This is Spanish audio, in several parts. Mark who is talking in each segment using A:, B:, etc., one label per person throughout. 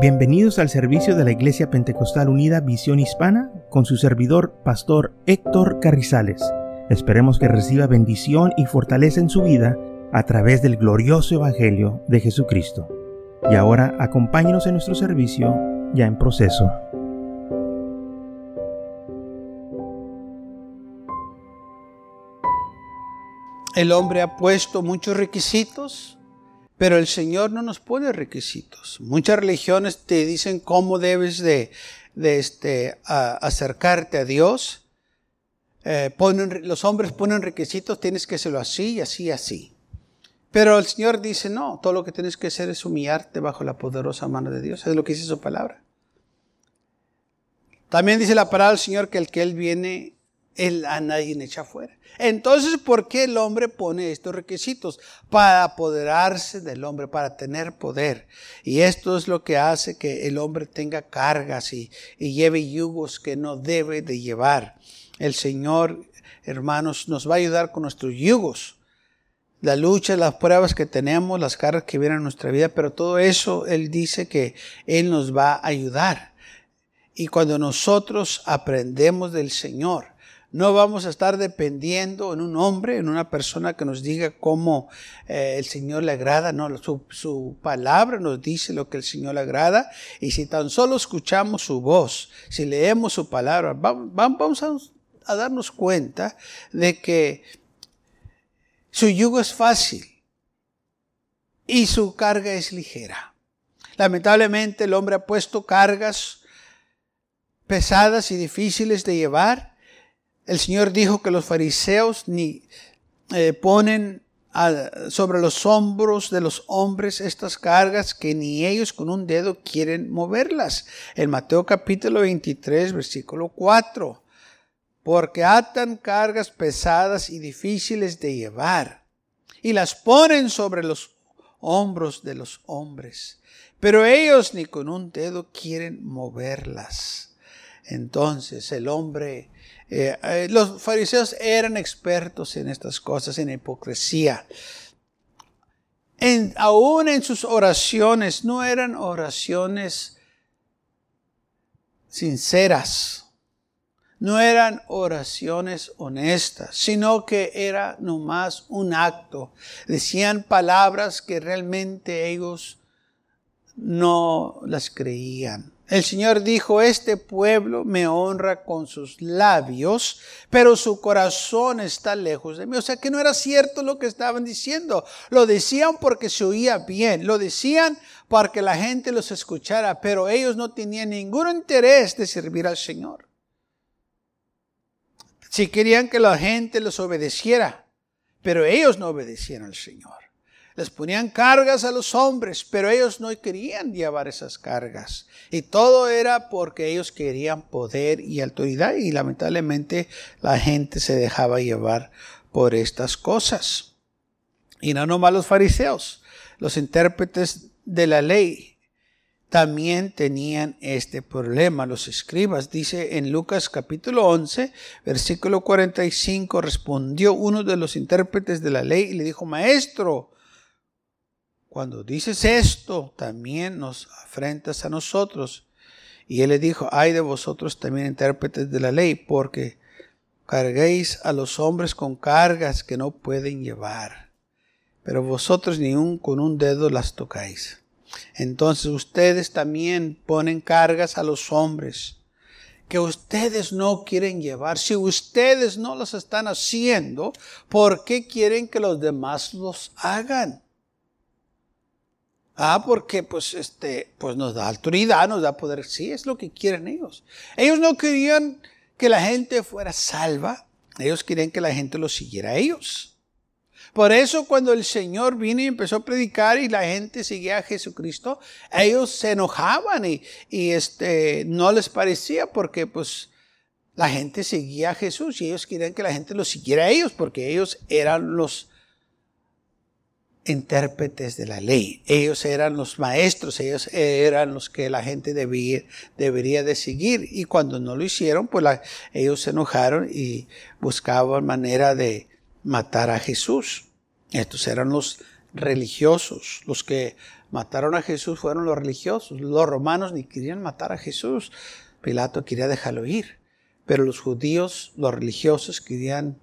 A: Bienvenidos al servicio de la Iglesia Pentecostal Unida Visión Hispana con su servidor, Pastor Héctor Carrizales. Esperemos que reciba bendición y fortaleza en su vida a través del glorioso Evangelio de Jesucristo. Y ahora acompáñenos en nuestro servicio ya en proceso.
B: El hombre ha puesto muchos requisitos pero el Señor no nos pone requisitos. Muchas religiones te dicen cómo debes de, este, acercarte a Dios. Eh, ponen, los hombres ponen requisitos, tienes que hacerlo así, así, así. Pero el Señor dice, no, todo lo que tienes que hacer es humillarte bajo la poderosa mano de Dios. Es lo que dice su palabra. También dice la palabra del Señor que el que Él viene, Él a nadie echa fuera. Entonces, ¿por qué el hombre pone estos requisitos? Para apoderarse del hombre, para tener poder. Y esto es lo que hace que el hombre tenga cargas y, lleve yugos que no debe de llevar. El Señor, hermanos, nos va a ayudar con nuestros yugos. La lucha, las pruebas que tenemos, las cargas que vienen en nuestra vida, pero todo eso Él dice que Él nos va a ayudar. Y cuando nosotros aprendemos del Señor, no vamos a estar dependiendo en un hombre, en una persona que nos diga cómo eh, el Señor le agrada. No, su, palabra nos dice lo que el Señor le agrada. Y si tan solo escuchamos su voz, si leemos su palabra, vamos, a darnos cuenta de que su yugo es fácil y su carga es ligera. Lamentablemente el hombre ha puesto cargas pesadas y difíciles de llevar el Señor dijo que los fariseos ni eh, ponen sobre los hombros de los hombres estas cargas que ni ellos con un dedo quieren moverlas. En Mateo capítulo 23, versículo 4. Porque atan cargas pesadas y difíciles de llevar y las ponen sobre los hombros de los hombres. Pero ellos ni con un dedo quieren moverlas. Entonces el hombre eh, eh, los fariseos eran expertos en estas cosas, en hipocresía. Aún en sus oraciones no eran oraciones sinceras, no eran oraciones honestas, sino que era nomás un acto. Decían palabras que realmente ellos no las creían. El Señor dijo, este pueblo me honra con sus labios, pero su corazón está lejos de mí. O sea que no era cierto lo que estaban diciendo. Lo decían porque se oía bien, lo decían para que la gente los escuchara, pero ellos no tenían ningún interés de servir al Señor. Si querían que la gente los obedeciera, pero ellos no obedecían al Señor les ponían cargas a los hombres, pero ellos no querían llevar esas cargas. Y todo era porque ellos querían poder y autoridad y lamentablemente la gente se dejaba llevar por estas cosas. Y no nomás los fariseos, los intérpretes de la ley también tenían este problema. Los escribas, dice en Lucas capítulo 11, versículo 45, respondió uno de los intérpretes de la ley y le dijo, Maestro, cuando dices esto, también nos afrentas a nosotros. Y él le dijo, ay de vosotros también intérpretes de la ley, porque carguéis a los hombres con cargas que no pueden llevar, pero vosotros ni un con un dedo las tocáis. Entonces ustedes también ponen cargas a los hombres que ustedes no quieren llevar. Si ustedes no las están haciendo, ¿por qué quieren que los demás los hagan? Ah, porque pues este, pues nos da autoridad, nos da poder. Sí, es lo que quieren ellos. Ellos no querían que la gente fuera salva. Ellos querían que la gente los siguiera a ellos. Por eso cuando el Señor vino y empezó a predicar y la gente seguía a Jesucristo, ellos se enojaban y, y este, no les parecía porque pues la gente seguía a Jesús y ellos querían que la gente los siguiera a ellos porque ellos eran los intérpretes de la ley. Ellos eran los maestros, ellos eran los que la gente debía, debería de seguir. Y cuando no lo hicieron, pues ellos se enojaron y buscaban manera de matar a Jesús. Estos eran los religiosos. Los que mataron a Jesús fueron los religiosos. Los romanos ni querían matar a Jesús. Pilato quería dejarlo ir. Pero los judíos, los religiosos, querían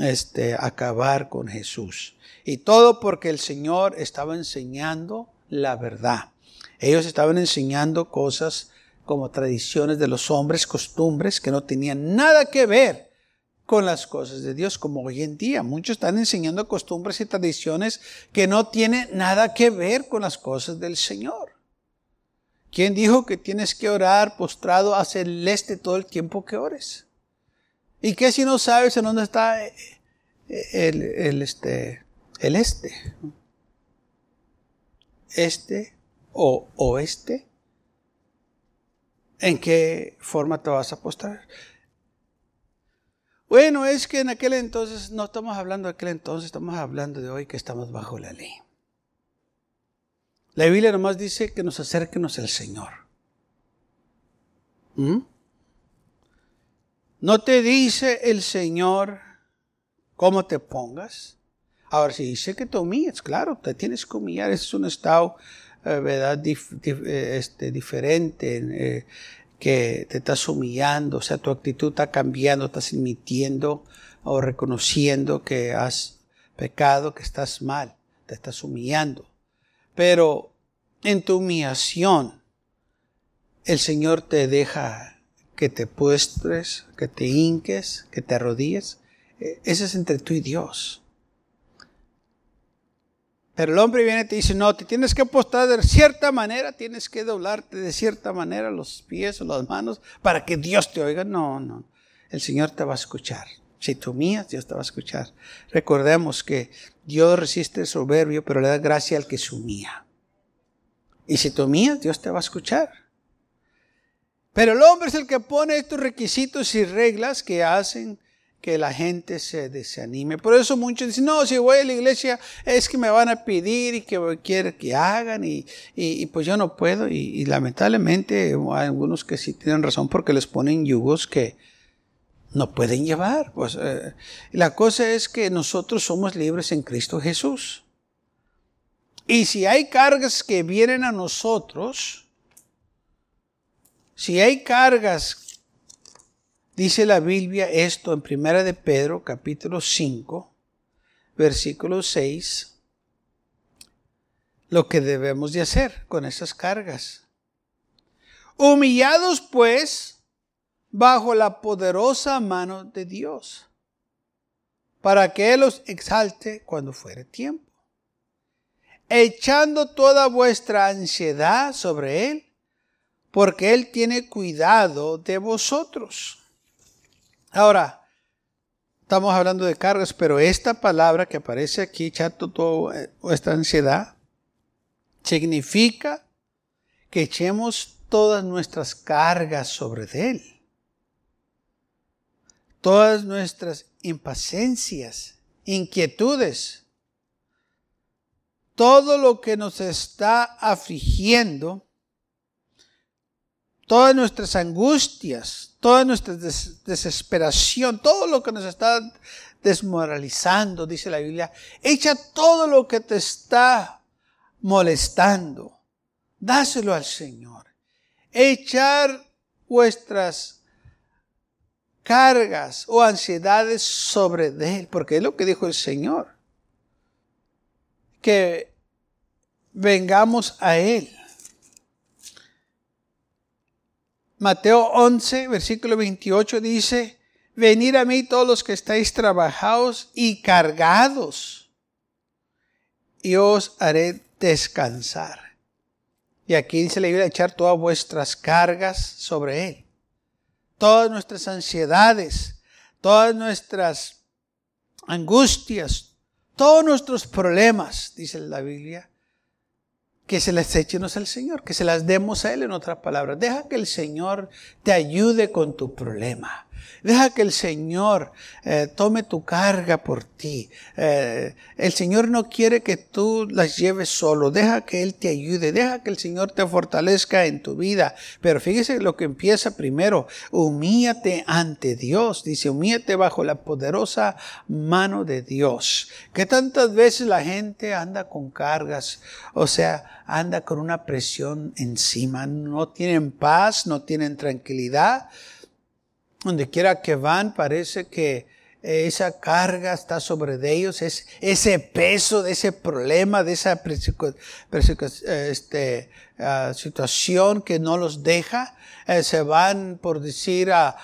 B: este, acabar con Jesús. Y todo porque el Señor estaba enseñando la verdad. Ellos estaban enseñando cosas como tradiciones de los hombres, costumbres que no tenían nada que ver con las cosas de Dios, como hoy en día. Muchos están enseñando costumbres y tradiciones que no tienen nada que ver con las cosas del Señor. ¿Quién dijo que tienes que orar postrado hacia el este todo el tiempo que ores? ¿Y qué si no sabes en dónde está eh, el, este, el este? Este o oeste. ¿En qué forma te vas a postrar? Bueno, es que en aquel entonces, no estamos hablando de aquel entonces, estamos hablando de hoy que estamos bajo la ley. La Biblia nomás dice que nos acerquemos al Señor. ¿Mm? No te dice el Señor cómo te pongas. Ahora, si dice que te humilles, claro, te tienes que humillar. Es un estado eh, ¿verdad? Eh, este, diferente, eh, que te estás humillando, o sea, tu actitud está cambiando, estás admitiendo o reconociendo que has pecado, que estás mal, te estás humillando. Pero en tu humillación, el Señor te deja que te puestres, que te hinques, que te arrodilles. Ese es entre tú y Dios. Pero el hombre viene y te dice, no, te tienes que postrar de cierta manera, tienes que doblarte de cierta manera los pies o las manos para que Dios te oiga. No, no. El Señor te va a escuchar. Si tú mías, Dios te va a escuchar. Recordemos que Dios resiste el soberbio, pero le da gracia al que humilla. Y si tú mías, Dios te va a escuchar. Pero el hombre es el que pone estos requisitos y reglas que hacen que la gente se desanime. Por eso muchos dicen, no, si voy a la iglesia es que me van a pedir y que quieren que hagan y, pues yo no puedo. Y, lamentablemente hay algunos que sí tienen razón porque les ponen yugos que no pueden llevar. Pues eh, la cosa es que nosotros somos libres en Cristo Jesús. Y si hay cargas que vienen a nosotros, si hay cargas Dice la Biblia esto en Primera de Pedro, capítulo 5, versículo 6, lo que debemos de hacer con esas cargas. Humillados pues bajo la poderosa mano de Dios, para que Él os exalte cuando fuere tiempo, echando toda vuestra ansiedad sobre Él, porque Él tiene cuidado de vosotros. Ahora, estamos hablando de cargas, pero esta palabra que aparece aquí, chato, toda eh, esta ansiedad, significa que echemos todas nuestras cargas sobre Él. Todas nuestras impaciencias, inquietudes, todo lo que nos está afligiendo, todas nuestras angustias, toda nuestra desesperación, todo lo que nos está desmoralizando, dice la Biblia, echa todo lo que te está molestando, dáselo al Señor. Echar vuestras cargas o ansiedades sobre Él, porque es lo que dijo el Señor, que vengamos a Él. Mateo 11, versículo 28 dice, venid a mí todos los que estáis trabajados y cargados, y os haré descansar. Y aquí dice la Biblia, echar todas vuestras cargas sobre Él. Todas nuestras ansiedades, todas nuestras angustias, todos nuestros problemas, dice la Biblia, que se las echenos al Señor, que se las demos a Él en otras palabras. Deja que el Señor te ayude con tu problema. Deja que el Señor eh, tome tu carga por ti. Eh, el Señor no quiere que tú las lleves solo. Deja que Él te ayude. Deja que el Señor te fortalezca en tu vida. Pero fíjese lo que empieza primero. Humíate ante Dios. Dice, humíate bajo la poderosa mano de Dios. Que tantas veces la gente anda con cargas. O sea, anda con una presión encima. No tienen paz, no tienen tranquilidad donde quiera que van, parece que esa carga está sobre ellos, es ese peso de ese problema, de esa este, ah, situación que no los deja. Eh, se van, por decir, a,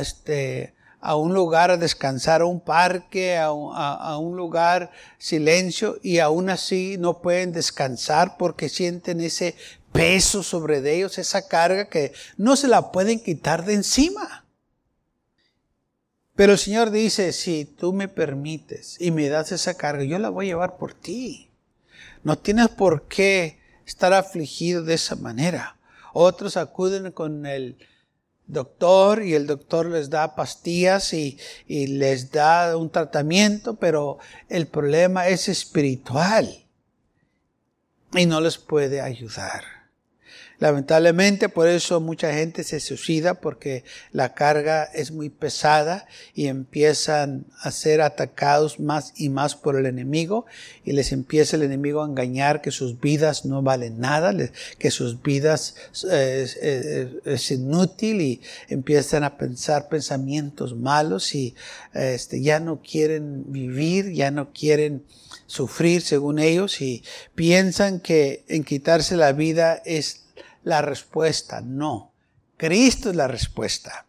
B: este, a un lugar a descansar, a un parque, a un, lugar silencio y aún así no pueden descansar porque sienten ese peso sobre ellos, esa carga que no se la pueden quitar de encima. Pero el Señor dice, si tú me permites y me das esa carga, yo la voy a llevar por ti. No tienes por qué estar afligido de esa manera. Otros acuden con el doctor y el doctor les da pastillas y, y les da un tratamiento, pero el problema es espiritual y no les puede ayudar. Lamentablemente por eso mucha gente se suicida porque la carga es muy pesada y empiezan a ser atacados más y más por el enemigo y les empieza el enemigo a engañar que sus vidas no valen nada, que sus vidas es, inútil y empiezan a pensar pensamientos malos y este, ya no quieren vivir, ya no quieren sufrir según ellos y piensan que en quitarse la vida es la respuesta. No, Cristo es la respuesta.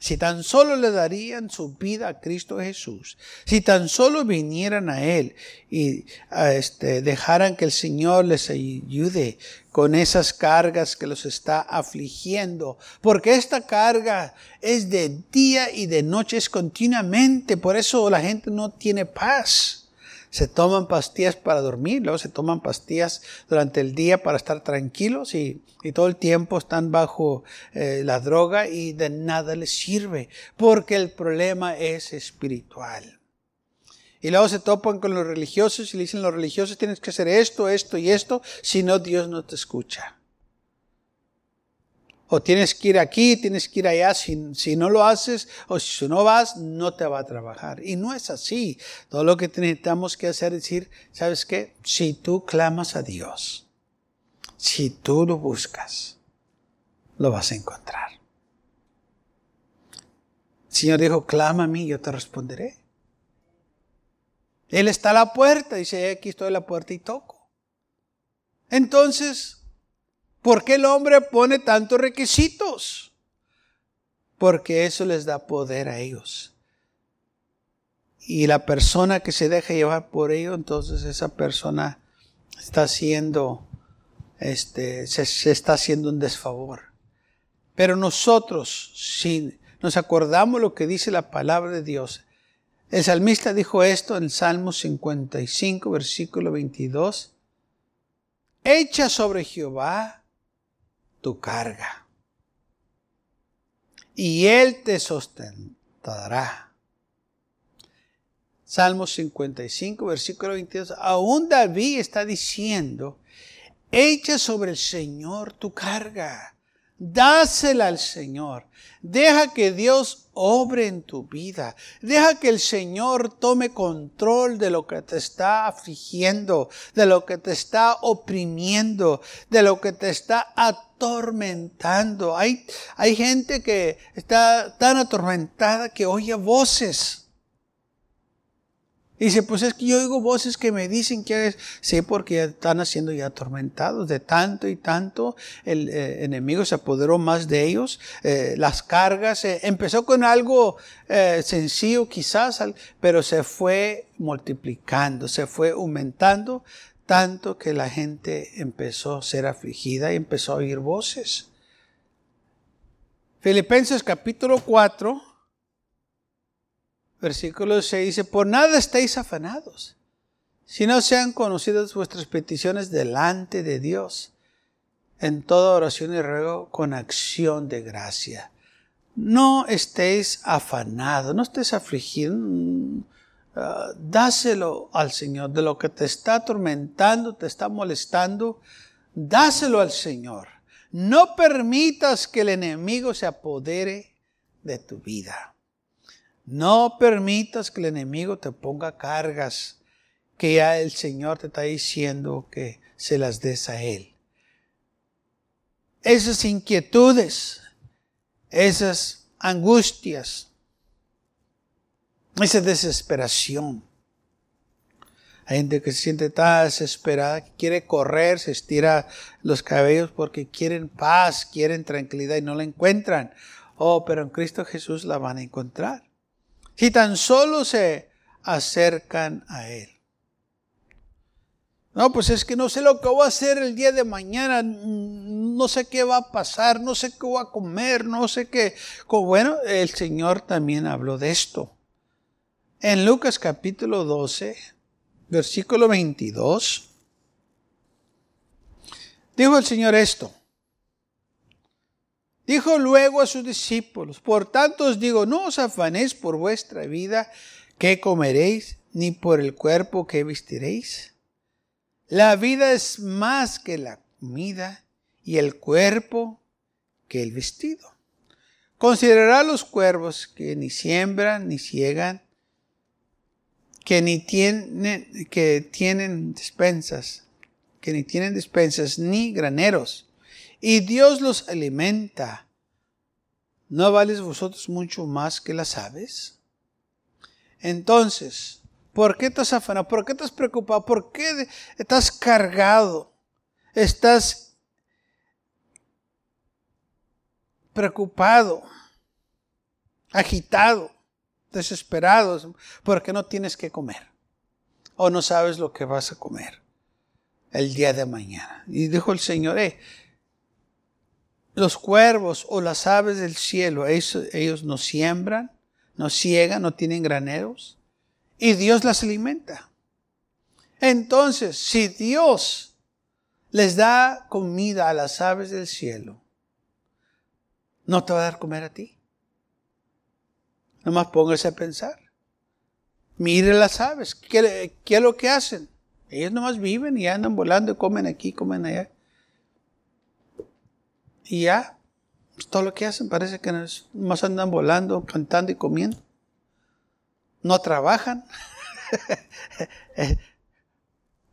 B: Si tan solo le darían su vida a Cristo Jesús, si tan solo vinieran a Él y este, dejaran que el Señor les ayude con esas cargas que los está afligiendo, porque esta carga es de día y de noche, es continuamente, por eso la gente no tiene paz se toman pastillas para dormir, luego se toman pastillas durante el día para estar tranquilos y, todo el tiempo están bajo eh, la droga y de nada les sirve, porque el problema es espiritual. Y luego se topan con los religiosos y le dicen los religiosos tienes que hacer esto, esto y esto, si no Dios no te escucha o tienes que ir aquí, tienes que ir allá, si, si, no lo haces o si no vas, no te va a trabajar. Y no es así. Todo lo que necesitamos que hacer es decir, ¿sabes qué? Si tú clamas a Dios, si tú lo buscas, lo vas a encontrar. El Señor dijo, clama a mí, yo te responderé. Él está a la puerta, dice, aquí estoy a la puerta y toco. Entonces, ¿Por qué el hombre pone tantos requisitos? Porque eso les da poder a ellos. Y la persona que se deja llevar por ello, entonces esa persona está haciendo, este, se, está haciendo un desfavor. Pero nosotros, si nos acordamos lo que dice la palabra de Dios, el salmista dijo esto en Salmo 55, versículo 22. Echa sobre Jehová tu carga. Y Él te sostentará. Salmo 55, versículo 22. Aún David está diciendo, echa sobre el Señor tu carga Dásela al Señor. Deja que Dios obre en tu vida. Deja que el Señor tome control de lo que te está afligiendo, de lo que te está oprimiendo, de lo que te está atormentando. Hay, hay gente que está tan atormentada que oye voces dice, pues es que yo oigo voces que me dicen que sí, porque están haciendo ya atormentados de tanto y tanto. El eh, enemigo se apoderó más de ellos. Eh, las cargas, eh, empezó con algo sencillo quizás, pero se fue multiplicando, se fue aumentando, tanto que la gente empezó a ser afligida y empezó a oír voces. Filipenses capítulo 4 versículo 6 dice, por nada estéis afanados, si no sean conocidas vuestras peticiones delante de Dios, en toda oración y ruego con acción de gracia. no estéis afanados, no estés afligido. Mm, ah, dáselo al Señor de lo que te está atormentando, te está molestando. Dáselo al Señor. No permitas que el enemigo se apodere de tu vida. No permitas que el enemigo te ponga cargas que ya el Señor te está diciendo que se las des a Él. Esas inquietudes, esas angustias, esa desesperación. Hay gente que se siente tan desesperada que quiere correr, se estira los cabellos porque quieren paz, quieren tranquilidad y no la encuentran. Oh, pero en Cristo Jesús la van a encontrar. Si tan solo se acercan a Él. No, pues es que no sé lo que voy a hacer el día de mañana, no sé qué va a pasar, no sé qué voy a comer, no sé qué. Bueno, el Señor también habló de esto. En Lucas capítulo 12, versículo 22, dijo el Señor esto. Dijo luego a sus discípulos, por tanto os digo, no os afanéis por vuestra vida, qué comeréis, ni por el cuerpo que vestiréis. La vida es más que la comida y el cuerpo que el vestido. Considerad los cuervos que ni siembran ni ciegan, que ni tienen, que tienen despensas, que ni tienen despensas ni graneros, y Dios los alimenta. ¿No vales vosotros mucho más que las aves? Entonces, ¿Por qué estás afanado? ¿Por qué estás preocupado? ¿Por qué estás cargado? Estás preocupado, agitado, desesperado, porque no tienes que comer o no sabes lo que vas a comer el día de mañana. Y dijo el Señor, eh, los cuervos o las aves del cielo, ellos, ellos no siembran, no ciegan, no tienen graneros y Dios las alimenta. Entonces, si Dios les da comida a las aves del cielo, ¿no te va a dar comer a ti? Nomás póngase a pensar. Mire las aves, ¿qué, es lo que hacen? Ellos nomás viven y andan volando y comen aquí, comen allá. Y ya, todo lo que hacen parece que nomás andan volando, cantando y comiendo no trabajan.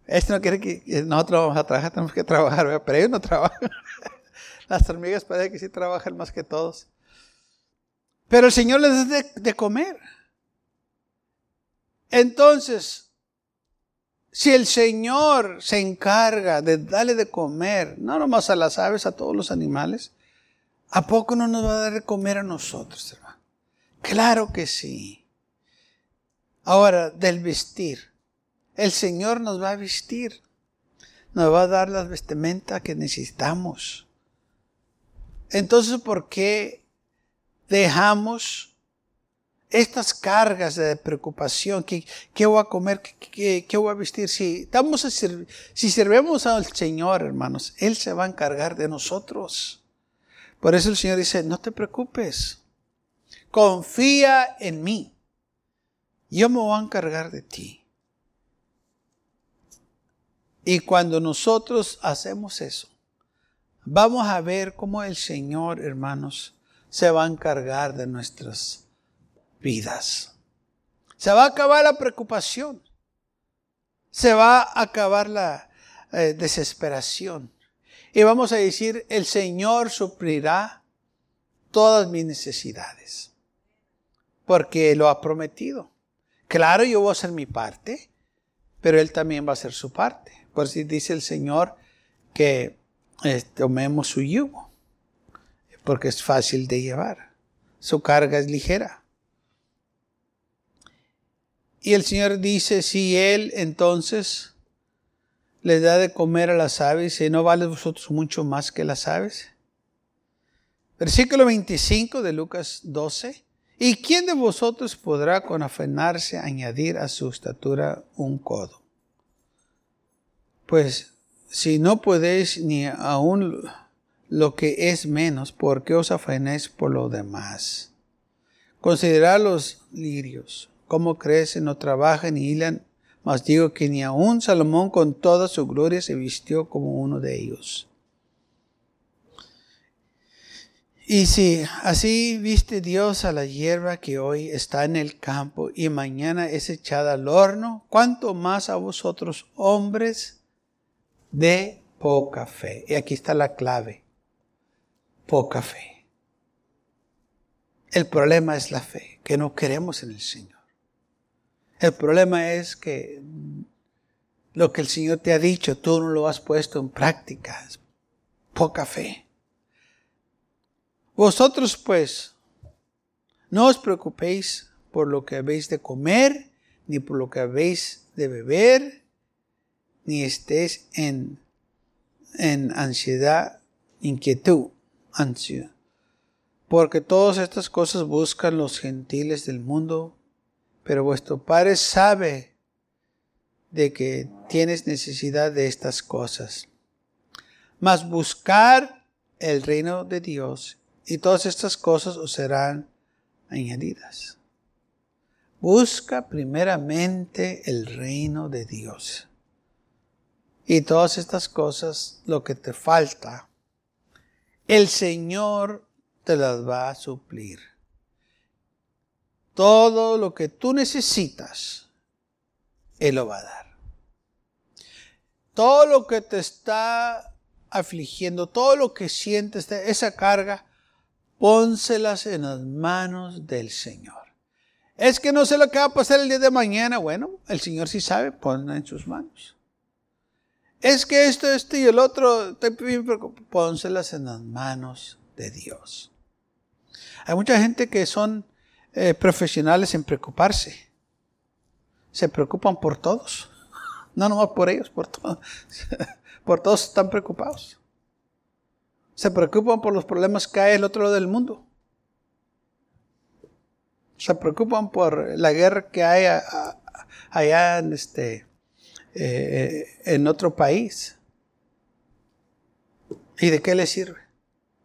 B: Esto no quiere que nosotros vamos a trabajar, tenemos que trabajar, pero ellos no trabajan. Las hormigas parece que sí trabajan más que todos. Pero el Señor les da de, comer. Entonces, si el Señor se encarga de darle de comer, no nomás a las aves, a todos los animales, ¿a poco no nos va a dar de comer a nosotros, hermano? Claro que sí. Ahora, del vestir. El Señor nos va a vestir. Nos va a dar las vestimentas que necesitamos. Entonces, ¿por qué dejamos estas cargas de preocupación? ¿Qué, qué voy a comer? ¿Qué, ¿Qué, voy a vestir? Si, estamos a si servimos al Señor, hermanos, Él se va a encargar de nosotros. Por eso el Señor dice, no te preocupes. Confía en mí yo me voy a encargar de ti. Y cuando nosotros hacemos eso, vamos a ver cómo el Señor, hermanos, se va a encargar de nuestras vidas. Se va a acabar la preocupación. Se va a acabar la eh, desesperación. Y vamos a decir, el Señor suplirá todas mis necesidades. Porque lo ha prometido. Claro, yo voy a hacer mi parte, pero Él también va a hacer su parte. Por si dice el Señor que eh, tomemos su yugo, porque es fácil de llevar. Su carga es ligera. Y el Señor dice, si Él entonces le da de comer a las aves, ¿y no vale vosotros mucho más que las aves? Versículo 25 de Lucas 12. ¿Y quién de vosotros podrá con afanarse añadir a su estatura un codo? Pues si no podéis ni aún lo que es menos, porque os afanáis por lo demás. Considerad los lirios, cómo crecen, no trabajan ni hilan, mas digo que ni aun Salomón con toda su gloria se vistió como uno de ellos. Y si así viste Dios a la hierba que hoy está en el campo y mañana es echada al horno, ¿cuánto más a vosotros hombres de poca fe? Y aquí está la clave, poca fe. El problema es la fe, que no queremos en el Señor. El problema es que lo que el Señor te ha dicho, tú no lo has puesto en práctica. poca fe. Vosotros pues, no os preocupéis por lo que habéis de comer, ni por lo que habéis de beber, ni estéis en, en ansiedad, inquietud, ansiedad. Porque todas estas cosas buscan los gentiles del mundo, pero vuestro Padre sabe de que tienes necesidad de estas cosas. Mas buscar el reino de Dios y todas estas cosas os serán añadidas. Busca primeramente el reino de Dios. Y todas estas cosas, lo que te falta, el Señor te las va a suplir. Todo lo que tú necesitas, Él lo va a dar. Todo lo que te está afligiendo, todo lo que sientes, esa carga, pónselas en las manos del Señor. Es que no sé lo que va a pasar el día de mañana. Bueno, el Señor sí sabe, ponla en sus manos. Es que esto, esto y el otro, pónselas en las manos de Dios. Hay mucha gente que son eh, profesionales en preocuparse. Se preocupan por todos. No nomás por ellos, por todos. por todos están preocupados se preocupan por los problemas que hay el otro lado del mundo. Se preocupan por la guerra que hay allá en, este, eh, en otro país. ¿Y de qué les sirve?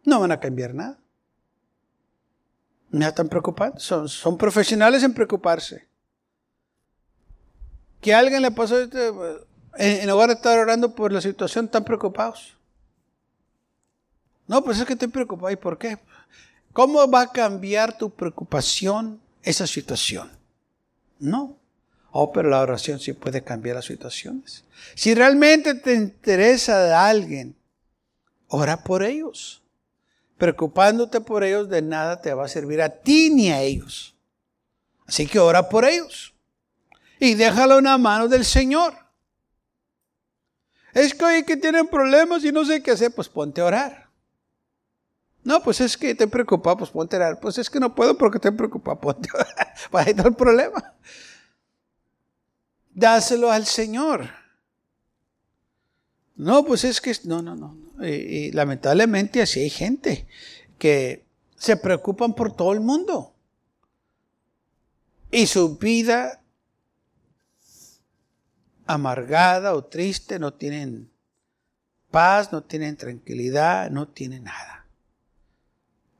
B: No van a cambiar nada. No están preocupados. Son, profesionales en preocuparse. Que alguien le pasó, este, en lugar de estar orando por la situación, están preocupados. No, pues es que estoy preocupado. ¿Y por qué? ¿Cómo va a cambiar tu preocupación esa situación? No. Oh, pero la oración sí puede cambiar las situaciones. Si realmente te interesa de alguien, ora por ellos. Preocupándote por ellos de nada te va a servir a ti ni a ellos. Así que ora por ellos. Y déjalo en la mano del Señor. Es que hoy que tienen problemas y no sé qué hacer, pues ponte a orar. No, pues es que te preocupa, pues ponte a orar. Pues es que no puedo porque te preocupa, ponte a orar. Para está el problema. Dáselo al Señor. No, pues es que, no, no, no. Y, lamentablemente así hay gente que se preocupan por todo el mundo. Y su vida amargada o triste, no tienen paz, no tienen tranquilidad, no tienen nada.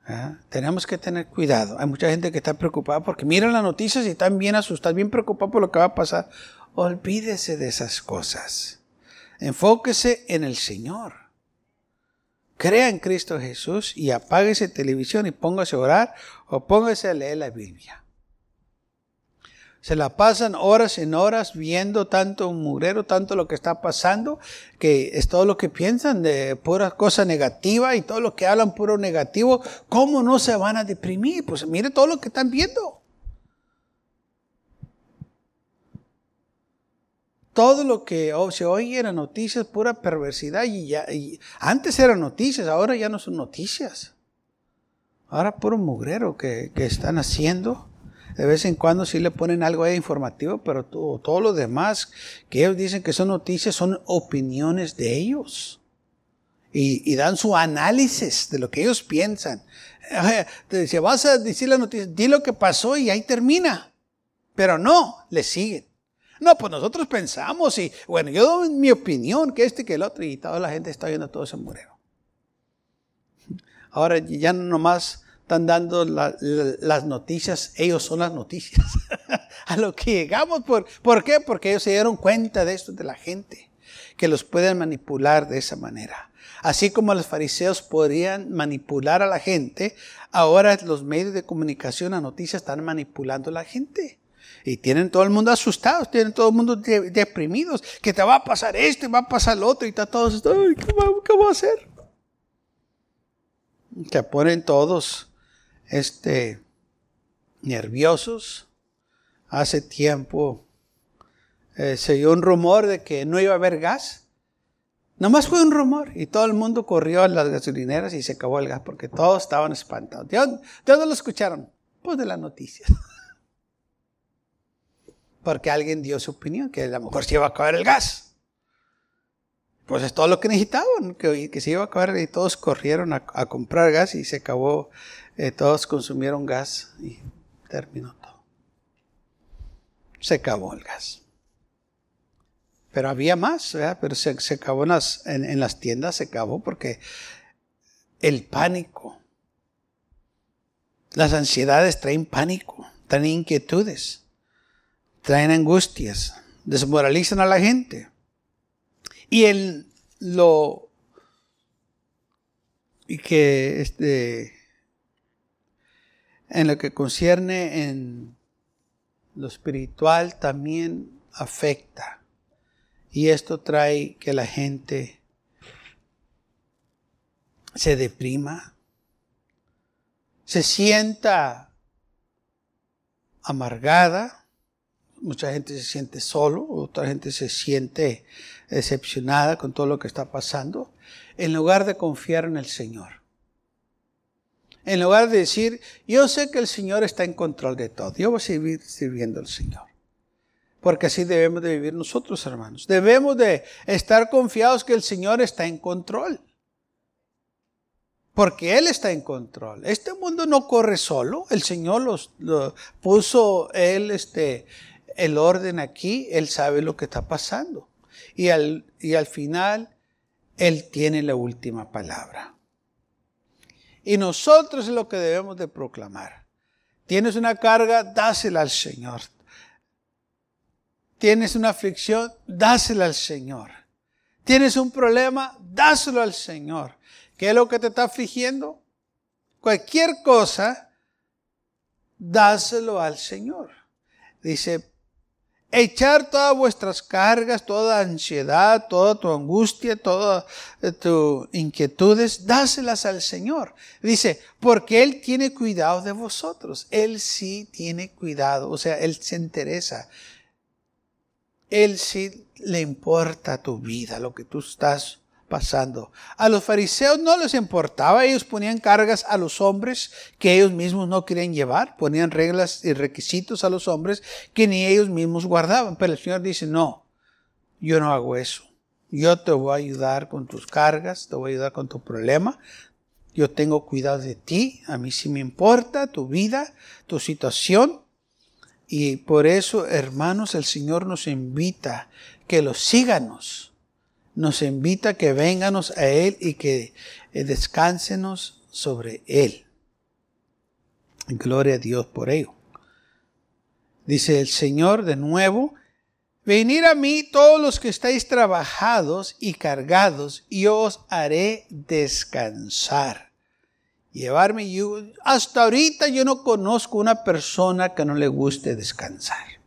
B: ¿Ah? Tenemos que tener cuidado. Hay mucha gente que está preocupada porque miran las noticias y están bien asustados, bien preocupados por lo que va a pasar. Olvídese de esas cosas. Enfóquese en el Señor. Crea en Cristo Jesús y apáguese televisión y póngase a orar o póngase a leer la Biblia. Se la pasan horas en horas viendo tanto un mugrero, tanto lo que está pasando, que es todo lo que piensan de pura cosa negativa y todo lo que hablan puro negativo. ¿Cómo no se van a deprimir? Pues mire todo lo que están viendo. Todo lo que oh, se oye era noticias, pura perversidad. Y, ya, antes eran noticias, ahora ya no son noticias. Ahora puro mugrero que, que están haciendo. De vez en cuando sí le ponen algo ahí informativo, pero todo, todo lo demás que ellos dicen que son noticias son opiniones de ellos. Y, dan su análisis de lo que ellos piensan. Dice, vas a decir la noticia, di lo que pasó y ahí termina. Pero no, le siguen. No, pues nosotros pensamos y, bueno, yo doy mi opinión, que este, que el otro, y toda la gente está viendo todo ese murero. Ahora ya no nomás están dando las noticias, ellos son las noticias. a lo que llegamos, ¿por, ¿por qué? Porque ellos se dieron cuenta de esto de la gente, que los pueden manipular de esa manera. Así como los fariseos podrían manipular a la gente, ahora los medios de comunicación, a noticias, están manipulando a la gente. Y tienen todo el mundo asustado, tienen todo el mundo deprimidos, que te va a pasar esto y va a pasar lo otro, y está todos, ¿qué, ¿qué voy a hacer? Que ponen todos este, nerviosos. Hace tiempo eh, se oyó un rumor de que no iba a haber gas. Nomás fue un rumor y todo el mundo corrió a las gasolineras y se acabó el gas porque todos estaban espantados. ¿De dónde, lo escucharon? Pues de las noticias. porque alguien dio su opinión, que a lo mejor se iba a acabar el gas. Pues es todo lo que necesitaban, que, se iba a acabar y todos corrieron a, comprar gas y se acabó eh, todos consumieron gas y terminó todo. Se acabó el gas. Pero había más, pero se, acabó en las, en las tiendas, se acabó porque el pánico, las ansiedades traen pánico, traen inquietudes, traen angustias, desmoralizan a la gente. Y el lo y que este en lo que concierne en lo espiritual también afecta. Y esto trae que la gente se deprima, se sienta amargada, mucha gente se siente solo, otra gente se siente decepcionada con todo lo que está pasando, en lugar de confiar en el Señor. En lugar de decir, yo sé que el Señor está en control de todo, yo voy a seguir sirviendo al Señor. Porque así debemos de vivir nosotros, hermanos. Debemos de estar confiados que el Señor está en control. Porque Él está en control. Este mundo no corre solo. El Señor los, puso Él este, el orden aquí. Él sabe lo que está pasando. Y al, y al final, Él tiene la última palabra. Y nosotros es lo que debemos de proclamar. Tienes una carga, dásela al Señor. Tienes una aflicción, dásela al Señor. Tienes un problema, dáselo al Señor. ¿Qué es lo que te está afligiendo? Cualquier cosa, dáselo al Señor. Dice, echar todas vuestras cargas, toda ansiedad, toda tu angustia, todas eh, tus inquietudes, dáselas al Señor. Dice, porque Él tiene cuidado de vosotros. Él sí tiene cuidado, o sea, Él se interesa. Él sí le importa tu vida, lo que tú estás pasando. A los fariseos no les importaba, ellos ponían cargas a los hombres que ellos mismos no querían llevar, ponían reglas y requisitos a los hombres que ni ellos mismos guardaban. Pero el Señor dice, no, yo no hago eso. Yo te voy a ayudar con tus cargas, te voy a ayudar con tu problema. Yo tengo cuidado de ti, a mí sí me importa tu vida, tu situación. Y por eso, hermanos, el Señor nos invita que los síganos nos invita a que venganos a Él y que eh, descánsenos sobre Él. Gloria a Dios por ello. Dice el Señor de nuevo, venid a mí todos los que estáis trabajados y cargados, y os haré descansar. Llevarme yo. Hasta ahorita yo no conozco una persona que no le guste descansar.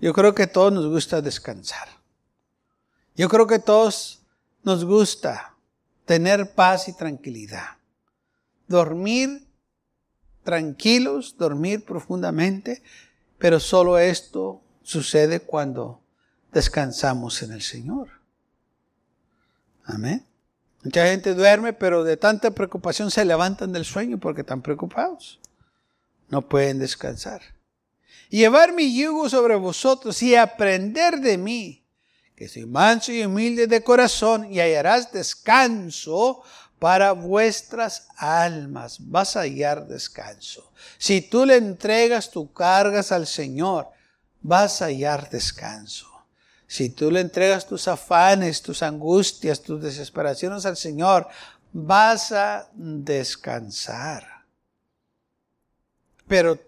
B: Yo creo que todos nos gusta descansar. Yo creo que a todos nos gusta tener paz y tranquilidad. Dormir tranquilos, dormir profundamente, pero solo esto sucede cuando descansamos en el Señor. Amén. Mucha gente duerme, pero de tanta preocupación se levantan del sueño porque están preocupados. No pueden descansar llevar mi yugo sobre vosotros y aprender de mí, que soy manso y humilde de corazón, y hallarás descanso para vuestras almas. Vas a hallar descanso. Si tú le entregas tus cargas al Señor, vas a hallar descanso. Si tú le entregas tus afanes, tus angustias, tus desesperaciones al Señor, vas a descansar. Pero